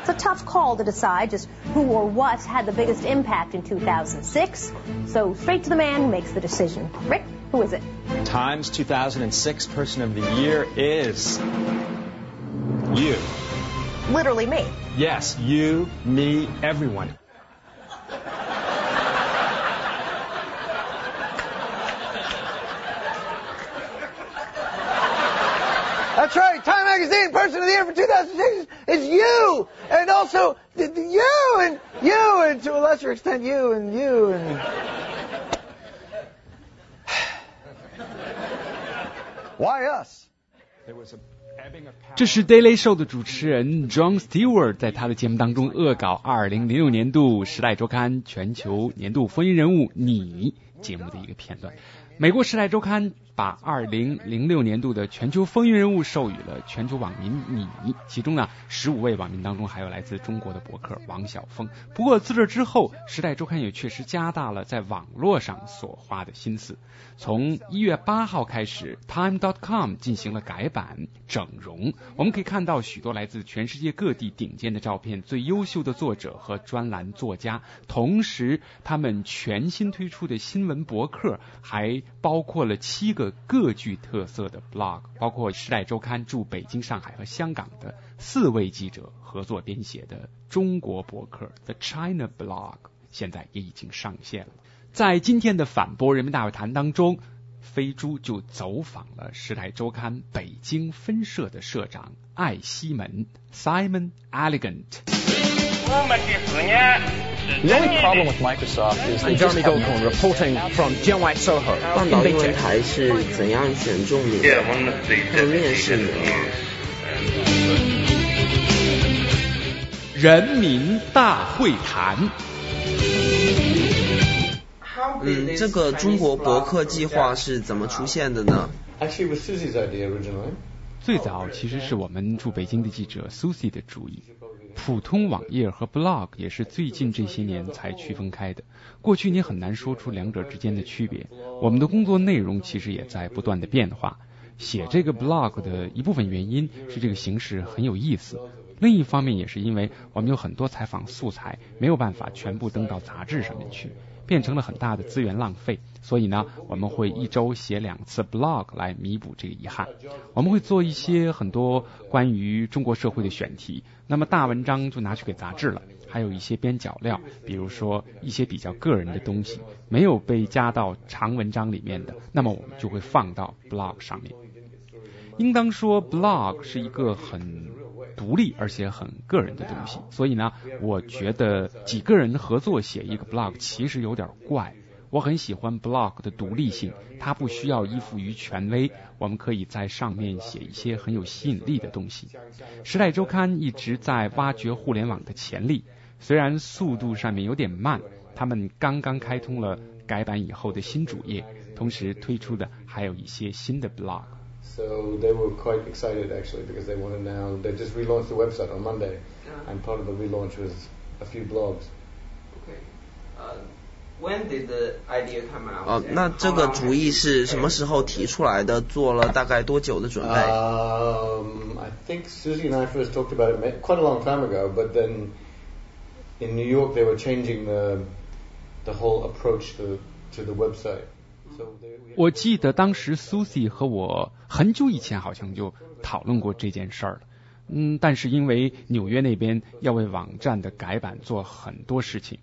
It's a tough call to decide just who or what had the biggest impact in 2006. So straight to the man who makes the decision. Rick, who is it? Times 2006 Person of the Year is you. Literally me. Yes, you, me, everyone. Magazine Person of the Year for 2006 is you, and also you, and you, and to a lesser extent you, and you, and. Why us? There was a ebbing of power. 这是 Daily Show 的主持人 John Stewart 在他的节目当中恶搞2006年度《时代周刊》全球年度风云人物你节目的一个片段。美国《时代周刊》 把2006年度的全球风云人物授予了全球网民你，其中呢，十五位网民当中还有来自中国的博客王晓峰。不过自这之后，《时代周刊》也确实加大了在网络上所花的心思。从一月八号开始，Time.com 进行了改版整容，我们可以看到许多来自全世界各地顶尖的照片，最优秀的作者和专栏作家。同时，他们全新推出的新闻博客还包括了七个各具特色的 blog，包括《时代周刊》驻北京、上海和香港的四位记者合作编写的中国博客 The China Blog，现在也已经上线了。在今天的反驳人民大会谈当中，飞猪就走访了《时代周刊》北京分社的社长艾希门 Simon Elegant。我们的事业 The only problem with Microsoft is they just have no- reporting from Jianwai Soho 半岛英文台是怎样选中你的？他们面试你？人民大会谈。嗯，这个中国博客计划是怎么出现的呢？Actually, was Susie's idea originally. 最早其实是我们驻北京的记者 Susie 的主意。普通网页和 blog 也是最近这些年才区分开的。过去你很难说出两者之间的区别。我们的工作内容其实也在不断的变化。写这个 blog 的一部分原因是这个形式很有意思，另一方面也是因为我们有很多采访素材没有办法全部登到杂志上面去，变成了很大的资源浪费。所以呢，我们会一周写两次 blog 来弥补这个遗憾。我们会做一些很多关于中国社会的选题，那么大文章就拿去给杂志了。还有一些边角料，比如说一些比较个人的东西，没有被加到长文章里面的，那么我们就会放到 blog 上面。应当说，blog 是一个很独立而且很个人的东西，所以呢，我觉得几个人合作写一个 blog 其实有点怪。我很喜欢 blog 的独立性，它不需要依附于权威，我们可以在上面写一些很有吸引力的东西。时代周刊一直在挖掘互联网的潜力，虽然速度上面有点慢，他们刚刚开通了改版以后的新主页，同时推出的还有一些新的 blog。So they were quite excited actually because they want to now. They just relaunched the website on Monday, and part of the relaunch was a few blogs. When did the idea come out? 哦，那这个主意是什么时候提出来的？做了大概多久的准备？ Um, I think Susie and I first talked about it ma- quite a long time ago, but then in New York they were changing the the whole approach to to the website. 我记得当时 Susie 和我很久以前好像就讨论过这件事儿了。嗯，但是因为纽约那边要为网站的改版做很多事情，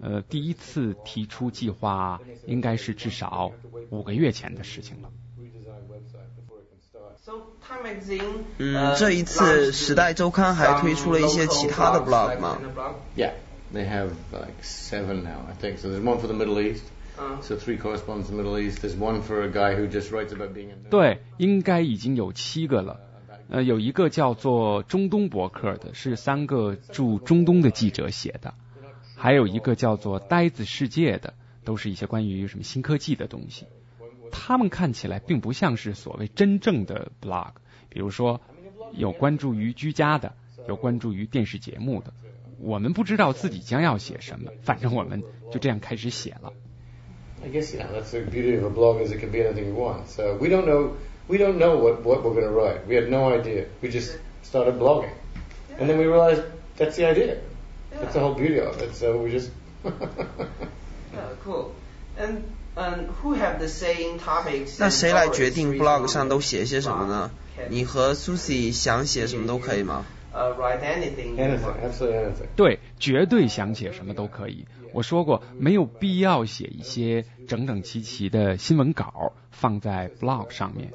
呃，第一次提出计划应该是至少五个月前的事情了。嗯，这一次《时代周刊》还推出了一些其他的 blog 吗？Yeah, they have like seven now, I think. So there's one for the Middle East. So three correspondents in the Middle East. There's one for a guy who just writes about being in. 对，应该已经有七个了。呃，有一个叫做中东博客的，是三个驻中东的记者写的；还有一个叫做呆子世界的，都是一些关于什么新科技的东西。他们看起来并不像是所谓真正的 blog，比如说有关注于居家的，有关注于电视节目的。我们不知道自己将要写什么，反正我们就这样开始写了。I guess yeah, that's the beauty of a blog is it can be anything you want. So we don't know we don't know what what we're going to write. We had no idea. We just started blogging, and then we realized that's the idea. That's the whole beauty of it. So we just. yeah, cool. And and who have the saying topics? 那谁来决定 blog 上都写些什么呢？你和 Susie 想写什么都可以吗？呃，write anything. Anything, absolutely anything. 对，绝对想写什么都可以。我说过，没有必要写一些整整齐齐的新闻稿放在 blog 上面。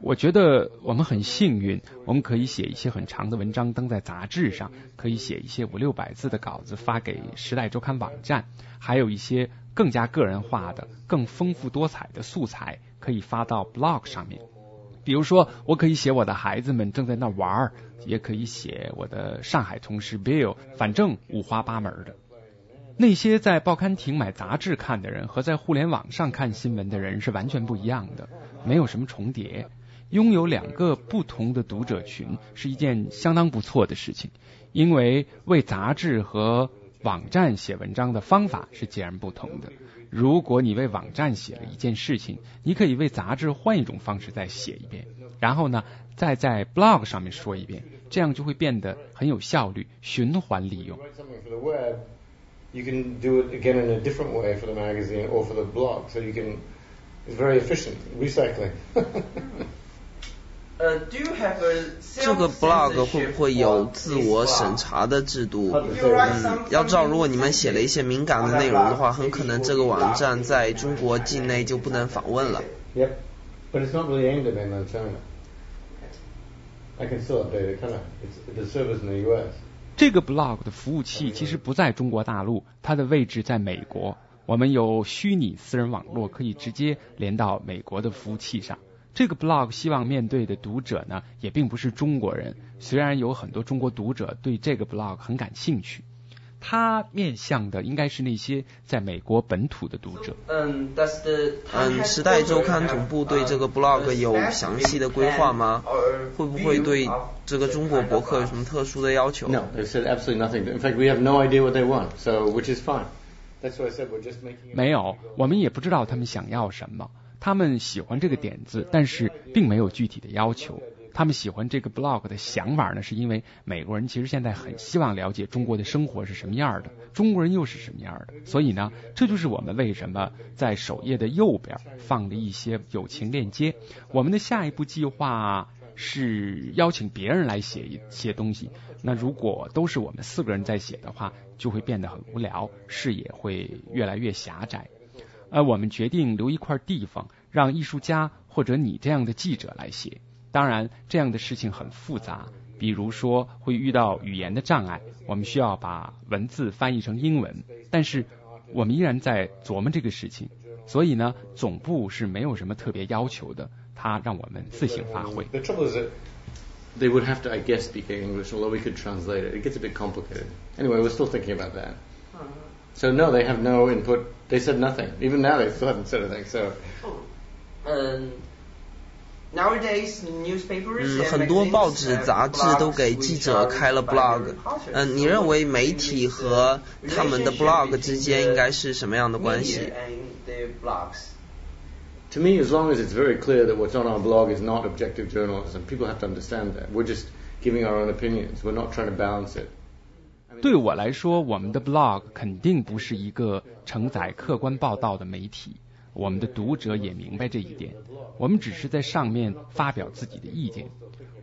我觉得我们很幸运，我们可以写一些很长的文章登在杂志上，可以写一些五六百字的稿子发给《时代周刊》网站，还有一些更加个人化的、更丰富多彩的素材可以发到 blog 上面。比如说，我可以写我的孩子们正在那玩儿，也可以写我的上海同事 Bill，反正五花八门的。那些在报刊亭买杂志看的人和在互联网上看新闻的人是完全不一样的，没有什么重叠。拥有两个不同的读者群是一件相当不错的事情，因为为杂志和网站写文章的方法是截然不同的。如果你为网站写了一件事情，你可以为杂志换一种方式再写一遍，然后呢，再在 blog 上面说一遍，这样就会变得很有效率，循环利用。for the web, you can do it again in a different way for the magazine or for the blog. So you can, it's very efficient, recycling. 呃，Do you have a 这个 blog 会不会有自我审查的制度？嗯，要知道，如果你们写了一些敏感的内容的话，很可能这个网站在中国境内就不能访问了。Yep. But it's not really aimed at mainland China. I can still update it, can I? It's the servers in the US. 这个 blog 的服务器其实不在中国大陆，它的位置在美国。我们有虚拟私人网络，可以直接连到美国的服务器上。这个 blog 希望面对的读者呢，也并不是中国人。虽然有很多中国读者对这个 blog 很感兴趣，它面向的应该是那些在美国本土的读者。嗯，Does the 嗯，时代周刊总部对这个 blog 有详细的规划吗？会不会对这个中国博客有什么特殊的要求？No, they've said absolutely nothing. In fact, we have no idea what they want, so which is fine. That's why I said we're just making. 没有，我们也不知道他们想要什么。他们喜欢这个点子，但是并没有具体的要求。他们喜欢这个 blog 的想法呢，是因为美国人其实现在很希望了解中国的生活是什么样的，中国人又是什么样的。所以呢，这就是我们为什么在首页的右边放了一些友情链接。我们的下一步计划是邀请别人来写一些东西。那如果都是我们四个人在写的话，就会变得很无聊，视野会越来越狭窄。呃，我们决定留一块地方，让艺术家或者你这样的记者来写。当然，这样的事情很复杂，比如说会遇到语言的障碍，我们需要把文字翻译成英文。但是我们依然在琢磨这个事情，所以呢，总部是没有什么特别要求的，他让我们自行发挥。The trouble is that they would have to, I guess, speak English, although we could translate it. It gets a bit complicated. Anyway, we're still thinking about that. So no, they have no input. They said nothing. Even now, they still haven't said anything. So 嗯，nowadays newspapers 嗯， and 很多 magazines 报纸、 have 杂志 blogs 都给记者 which are 开了 by blog agriculture. 嗯，你认为媒体和他们的 blog 之间应该是什么样的关系 Media？and the blogs. to me, as long as it's very clear that what's on our blog is not objective journalism, people have to understand that. We're just giving our own opinions. We're not trying to balance it. 对我来说，我们的 blog 肯定不是一个承载客观报道的媒体。我们的读者也明白这一点。我们只是在上面发表自己的意见。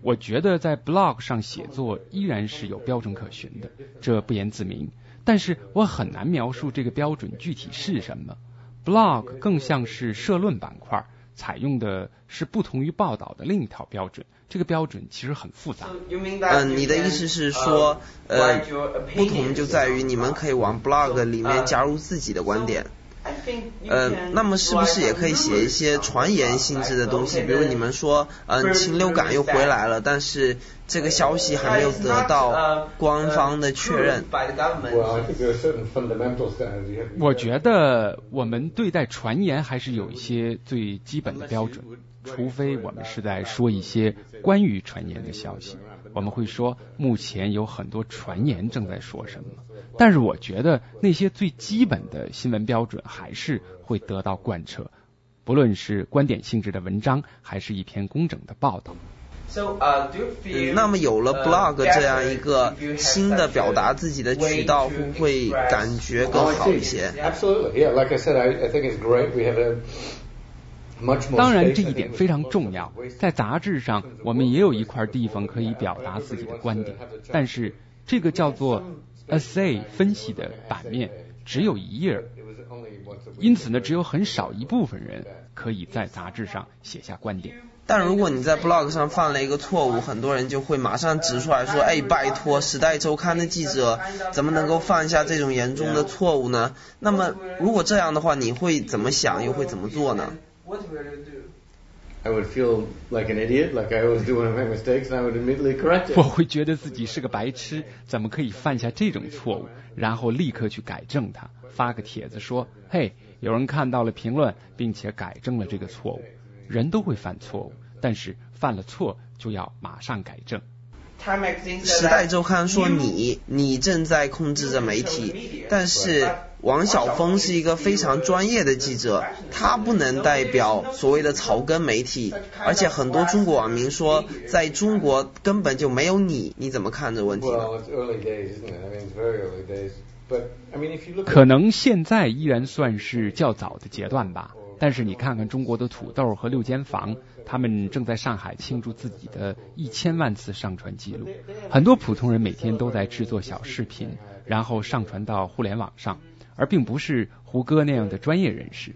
我觉得在 blog 上写作依然是有标准可循的，这不言自明。但是我很难描述这个标准具体是什么。blog 更像是社论板块，采用的是不同于报道的另一套标准。这个标准其实很复杂。嗯你的意思是 uh, 说，呃不同就在于你们可以往 blog 里面加入自己的观点。呃那么是不是也可以写一些传言性质的东西？比如你们说，嗯，禽流感又回来了，但是这个消息还没有得到官方的确认。我觉得我们对待传言还是有一些最基本的标准，除非我们是在说一些关于传言的消息，我们会说目前有很多传言正在说什么。但是我觉得那些最基本的新闻标准还是会得到贯彻，不论是观点性质的文章，还是一篇工整的报道。嗯，那么有了 blog 这样一个新的表达自己的渠道，会不会感觉更好一些当然，这一点非常重要。在杂志上，我们也有一块地方可以表达自己的观点，但是这个叫做 essay 分析的版面只有一页，因此呢，只有很少一部分人可以在杂志上写下观点。但如果你在 blog 上犯了一个错误，很多人就会马上指出来说：“哎，拜托，《时代周刊》的记者怎么能够犯下这种严重的错误呢？”那么，如果这样的话，你会怎么想，又会怎么做呢？What would I do? I would feel like an idiot, like I always do when I make mistakes, and I would immediately correct it. 我会觉得自己是个白痴，怎么可以犯下这种错误？然后立刻去改正它，发个帖子说：“嘿，有人看到了评论，并且改正了这个错误。”人都会犯错误，但是犯了错就要马上改正。时代周刊说你，你正在控制着媒体，但是。王晓峰是一个非常专业的记者，他不能代表所谓的草根媒体，而且很多中国网民说，在中国根本就没有你，你怎么看这问题？可能现在依然算是较早的阶段吧，但是你看看中国的土豆和六间房，他们正在上海庆祝自己的一千万次上传记录，很多普通人每天都在制作小视频，然后上传到互联网上。而并不是胡歌那样的专业人士，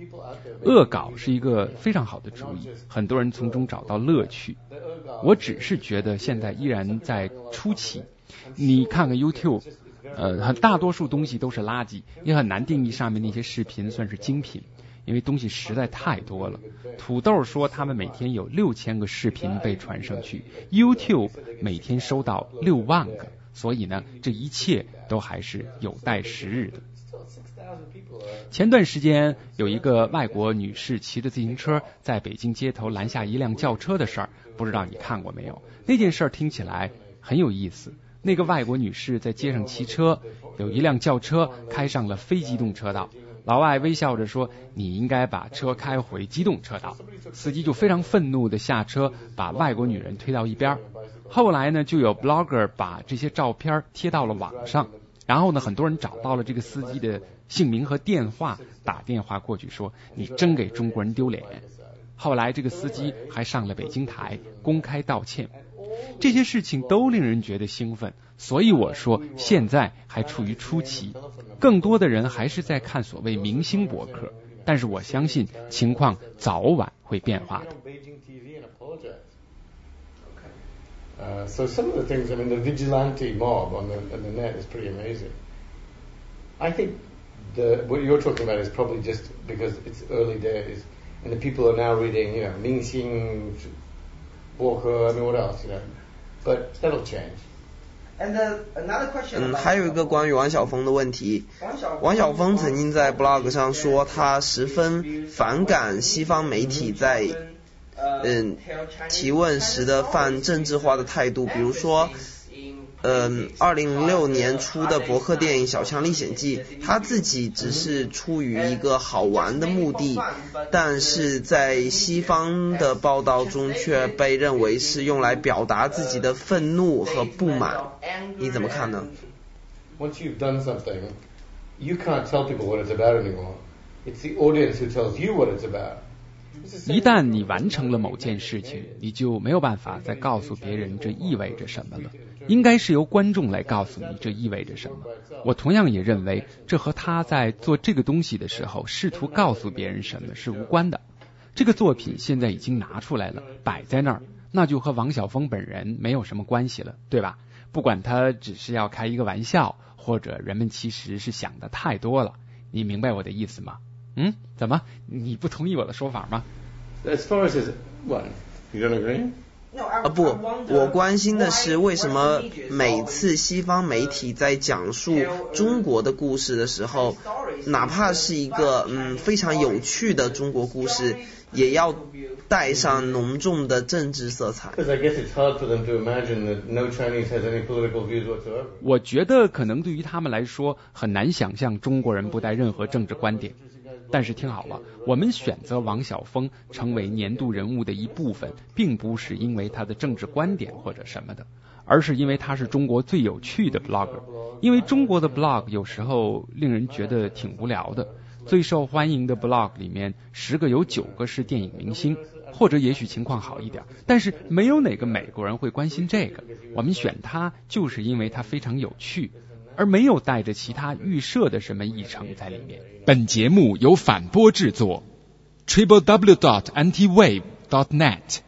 恶搞是一个非常好的主意，很多人从中找到乐趣。我只是觉得现在依然在初期。你看看 YouTube，呃，很大多数东西都是垃圾，也很难定义上面那些视频算是精品，因为东西实在太多了。土豆说他们每天有六千个视频被传上去，YouTube 每天收到六万个，所以呢，这一切都还是有待时日的。前段时间有一个外国女士骑着自行车在北京街头拦下一辆轿车的事儿，不知道你看过没有？那件事儿听起来很有意思。那个外国女士在街上骑车，有一辆轿车开上了非机动车道，老外微笑着说：“你应该把车开回机动车道。”司机就非常愤怒的下车，把外国女人推到一边。后来呢，就有 blogger 把这些照片贴到了网上。然后呢，很多人找到了这个司机的姓名和电话，打电话过去说：“你真给中国人丢脸。”后来这个司机还上了北京台公开道歉。这些事情都令人觉得兴奋，所以我说现在还处于初期，更多的人还是在看所谓明星博客，但是我相信情况早晚会变化的。Uh, so some of the things, I mean, the vigilante mob on the, on the net is pretty amazing. I think the, what you're talking about is probably just because it's early days and the people are now reading, you know, Ming Xing, Walker, I mean, what else, you know? But that'll change. 嗯，还有一个关于王晓峰的问题。王晓峰曾经在 blog 上说，他十分反感西方媒体在 嗯，提问时的泛政治化的态度，比如说，嗯，二零零六年出的博客电影《小强历险记》，他自己只是出于一个好玩的目的，但是在西方的报道中却被认为是用来表达自己的愤怒和不满，你怎么看呢？Once you've done something, you can't tell people what it's about anymore. It's the audience who tells you what it's about. 一旦你完成了某件事情，你就没有办法再告诉别人这意味着什么了。应该是由观众来告诉你这意味着什么。我同样也认为，这和他在做这个东西的时候试图告诉别人什么是无关的。这个作品现在已经拿出来了，摆在那儿，那就和王晓峰本人没有什么关系了，对吧？不管他只是要开一个玩笑，或者人们其实是想的太多了。你明白我的意思吗？嗯，怎么你不同意我的说法吗？As far as what you don't agree? 啊不，我关心的是为什么每次西方媒体在讲述中国的故事的时候，哪怕是一个嗯非常有趣的中国故事，也要带上浓重的政治色彩。我觉得可能对于他们来说很难想象中国人不带任何政治观点。但是听好了，我们选择王晓峰成为年度人物的一部分，并不是因为他的政治观点或者什么的，而是因为他是中国最有趣的 blogger。因为中国的 blog 有时候令人觉得挺无聊的。最受欢迎的 blog 里面，十个有九个是电影明星，或者也许情况好一点，但是没有哪个美国人会关心这个。我们选他就是因为他非常有趣，而没有带着其他预设的什么议程在里面。本节目由反播制作，triple w dot anti wave dot net。